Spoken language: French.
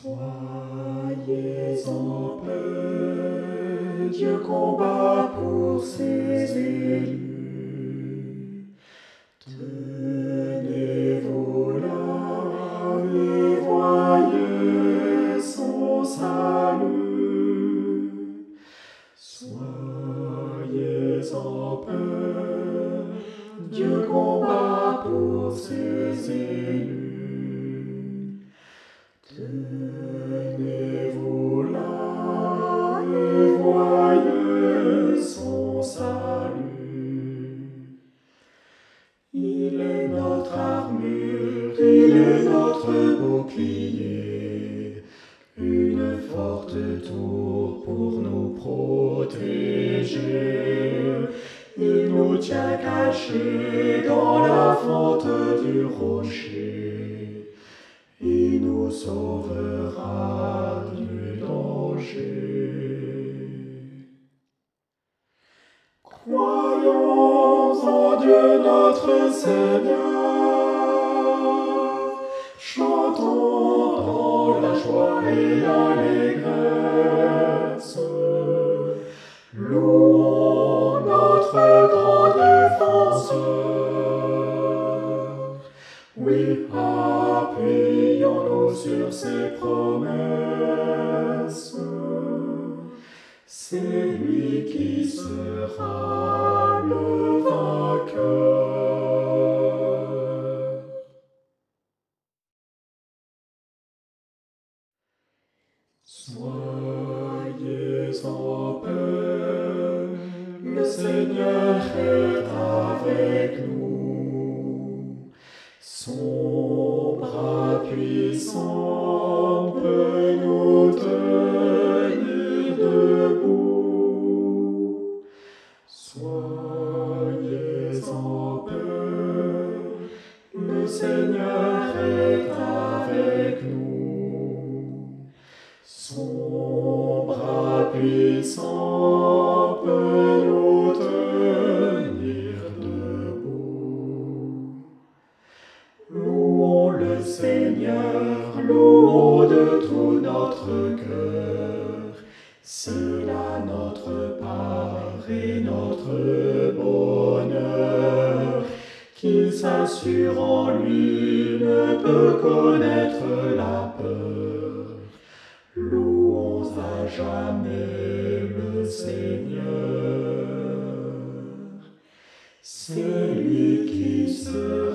Soyez en paix, Dieu combat pour ses élus. Tenez-vous là et voyez son salut. Soyez en paix, Dieu combat pour ses élus. Il est notre armure, il est notre bouclier, une forte tour pour nous protéger. Il nous tient cachés dans la fente du rocher. Il nous sauvera du Notre Seigneur, chantons dans la joie et l'allégresse, louons notre grand défenseur. Oui, appuyons-nous sur ses promesses. C'est lui qui sera le Soyez en paix, le Seigneur est avec nous. Son bras puissant peut nous tenir debout. Soyez en paix, le Seigneur Son bras puissant peut nous tenir debout. Louons le Seigneur, louons de tout notre cœur. C'est notre part et notre bonheur. Qui s'assure en lui ne peut connaître celui qui se